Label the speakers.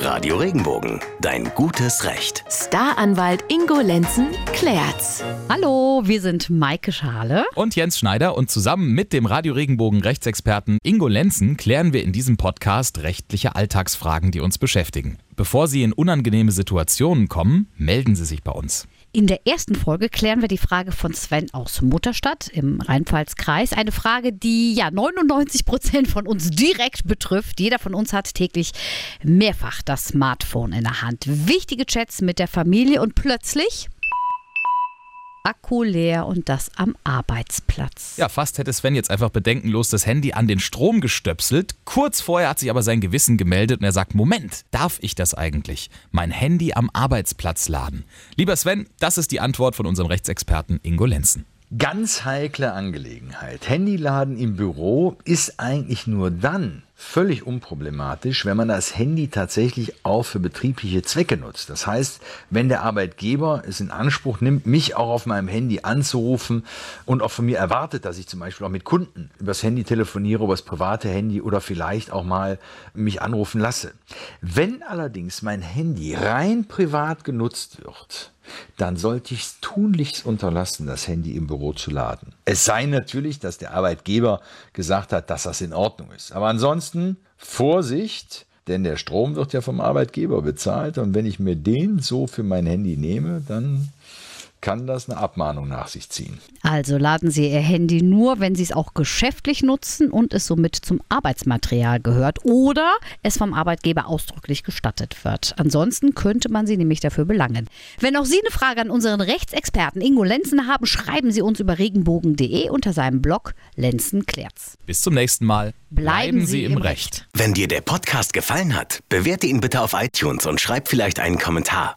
Speaker 1: Radio Regenbogen, dein gutes Recht.
Speaker 2: Staranwalt Ingo Lenzen klärt's.
Speaker 3: Hallo, wir sind Maike Schale.
Speaker 4: und Jens Schneider und zusammen mit dem Radio Regenbogen Rechtsexperten Ingo Lenzen klären wir in diesem Podcast rechtliche Alltagsfragen, die uns beschäftigen. Bevor Sie in unangenehme Situationen kommen, melden Sie sich bei uns.
Speaker 3: In der ersten Folge klären wir die Frage von Sven aus Mutterstadt im Rheinpfalz-Kreis. Eine Frage, die ja 99 Prozent von uns direkt betrifft. Jeder von uns hat täglich mehrfach das Smartphone in der Hand. Wichtige Chats mit der Familie und plötzlich Akku leer und das am Arbeitsplatz.
Speaker 4: Ja, fast hätte Sven jetzt einfach bedenkenlos das Handy an den Strom gestöpselt. Kurz vorher hat sich aber sein Gewissen gemeldet und er sagt, Moment, darf ich das eigentlich? Mein Handy am Arbeitsplatz laden. Lieber Sven, das ist die Antwort von unserem Rechtsexperten Ingo Lenzen.
Speaker 5: Ganz heikle Angelegenheit. Handyladen im Büro ist eigentlich nur dann völlig unproblematisch, wenn man das Handy tatsächlich auch für betriebliche Zwecke nutzt. Das heißt, wenn der Arbeitgeber es in Anspruch nimmt, mich auch auf meinem Handy anzurufen und auch von mir erwartet, dass ich zum Beispiel auch mit Kunden übers Handy telefoniere, übers private Handy oder vielleicht auch mal mich anrufen lasse. Wenn allerdings mein Handy rein privat genutzt wird, dann sollte ich es tunlichst unterlassen, das Handy im Büro zu laden. Es sei natürlich, dass der Arbeitgeber gesagt hat, dass das in Ordnung ist. Aber ansonsten Vorsicht, denn der Strom wird ja vom Arbeitgeber bezahlt. Und wenn ich mir den so für mein Handy nehme, dann kann das eine Abmahnung nach sich ziehen.
Speaker 3: Also laden Sie Ihr Handy nur, wenn Sie es auch geschäftlich nutzen und es somit zum Arbeitsmaterial gehört oder es vom Arbeitgeber ausdrücklich gestattet wird. Ansonsten könnte man Sie nämlich dafür belangen. Wenn auch Sie eine Frage an unseren Rechtsexperten Ingo Lenzen haben, schreiben Sie uns über regenbogen.de unter seinem Blog Lenzen klärt's.
Speaker 4: Bis zum nächsten Mal.
Speaker 3: Bleiben Sie im
Speaker 4: Recht.
Speaker 1: Wenn dir der Podcast gefallen hat, bewerte ihn bitte auf iTunes und schreib vielleicht einen Kommentar.